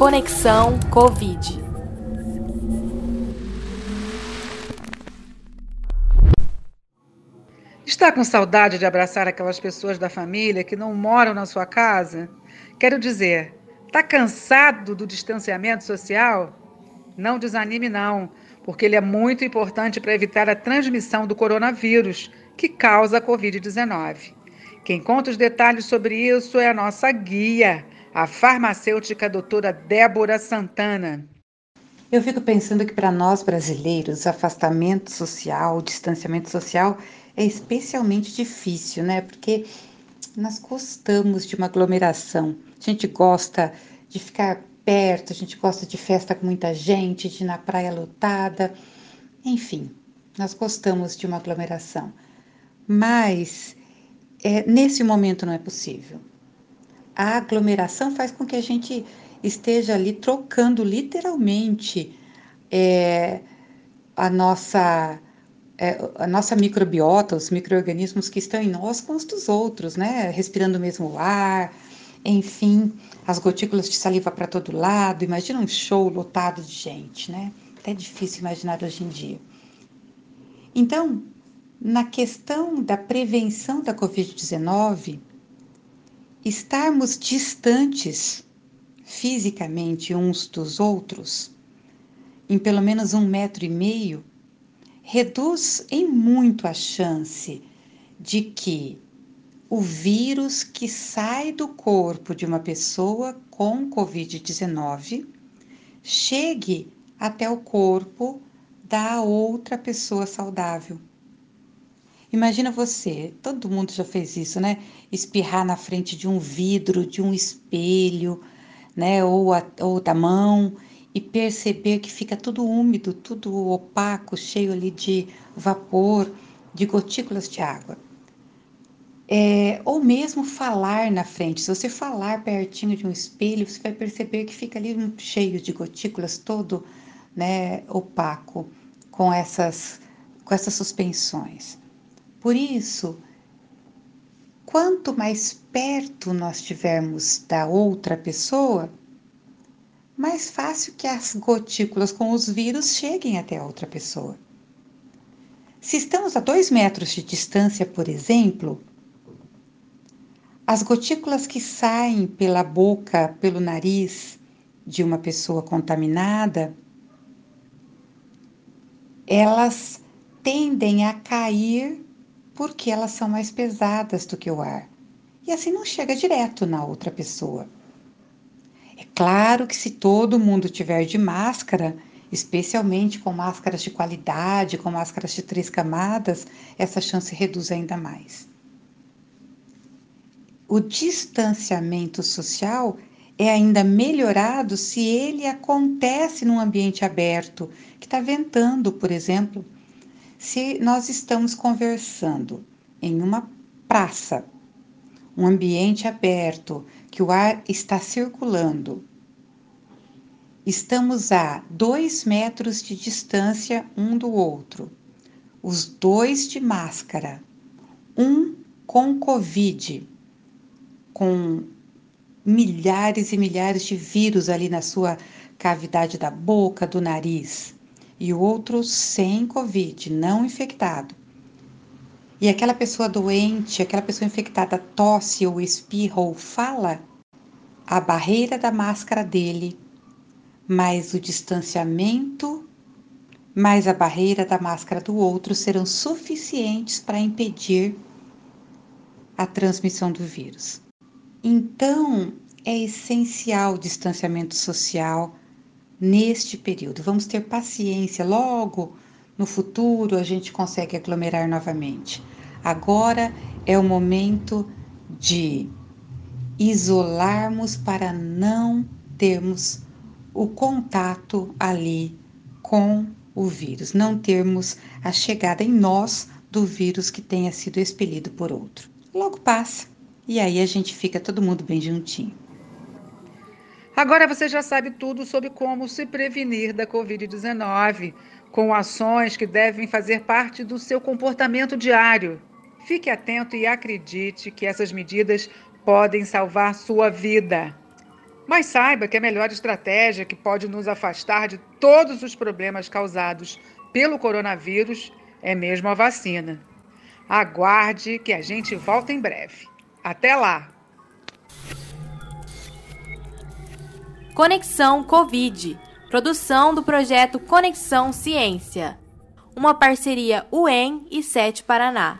Conexão Covid. Está com saudade de abraçar aquelas pessoas da família que não moram na sua casa? Quero dizer, está cansado do distanciamento social? Não desanime, não, porque ele é muito importante para evitar a transmissão do coronavírus, que causa a Covid-19. Quem conta os detalhes sobre isso é a nossa guia, a farmacêutica doutora Débora Santana. Eu fico pensando que para nós brasileiros, afastamento social, distanciamento social é especialmente difícil, né? Porque nós gostamos de uma aglomeração. A gente gosta de ficar perto, a gente gosta de festa com muita gente, de ir na praia lotada. Enfim, nós gostamos de uma aglomeração. Mas é, nesse momento não é possível. A aglomeração faz com que a gente esteja ali trocando literalmente é, a nossa é, a nossa microbiota, os micro-organismos que estão em nós com os dos outros, né? Respirando o mesmo ar, enfim, as gotículas de saliva para todo lado. Imagina um show lotado de gente, né? Até difícil imaginar hoje em dia. Então, na questão da prevenção da Covid-19, estarmos distantes fisicamente uns dos outros, em pelo menos um metro e meio, reduz em muito a chance de que o vírus que sai do corpo de uma pessoa com Covid-19 chegue até o corpo da outra pessoa saudável. Imagina você, todo mundo já fez isso, né? Espirrar na frente de um vidro, de um espelho, né? Ou, a, ou da mão e perceber que fica tudo úmido, tudo opaco, cheio ali de vapor, de gotículas de água. É, ou mesmo falar na frente. Se você falar pertinho de um espelho, você vai perceber que fica ali cheio de gotículas, todo né, opaco, com essas, com essas suspensões. Por isso, quanto mais perto nós estivermos da outra pessoa, mais fácil que as gotículas com os vírus cheguem até a outra pessoa. Se estamos a dois metros de distância, por exemplo, as gotículas que saem pela boca, pelo nariz de uma pessoa contaminada, elas tendem a cair porque elas são mais pesadas do que o ar. E assim não chega direto na outra pessoa. É claro que se todo mundo tiver de máscara, especialmente com máscaras de qualidade, com máscaras de três camadas, essa chance reduz ainda mais. O distanciamento social é ainda melhorado se ele acontece num ambiente aberto, que está ventando, por exemplo se nós estamos conversando em uma praça, um ambiente aberto, que o ar está circulando, estamos a dois metros de distância um do outro, os dois de máscara, um com Covid, com milhares e milhares de vírus ali na sua cavidade da boca, do nariz e outro sem Covid, não infectado. E aquela pessoa doente, aquela pessoa infectada tosse ou espirra ou fala, a barreira da máscara dele, mais o distanciamento, mais a barreira da máscara do outro serão suficientes para impedir a transmissão do vírus. Então, é essencial o distanciamento social neste período. Vamos ter paciência, logo no futuro a gente consegue aglomerar novamente. Agora é o momento de isolarmos para não termos o contato ali com o vírus, não termos a chegada em nós do vírus que tenha sido expelido por outro. Logo passa e aí a gente fica todo mundo bem juntinho. Agora você já sabe tudo sobre como se prevenir da Covid-19, com ações que devem fazer parte do seu comportamento diário. Fique atento e acredite que essas medidas podem salvar sua vida. Mas saiba que a melhor estratégia que pode nos afastar de todos os problemas causados pelo coronavírus é mesmo a vacina. Aguarde que a gente volta em breve. Até lá! Conexão Covid, produção do projeto Conexão Ciência, uma parceria UEM e Sete Paraná.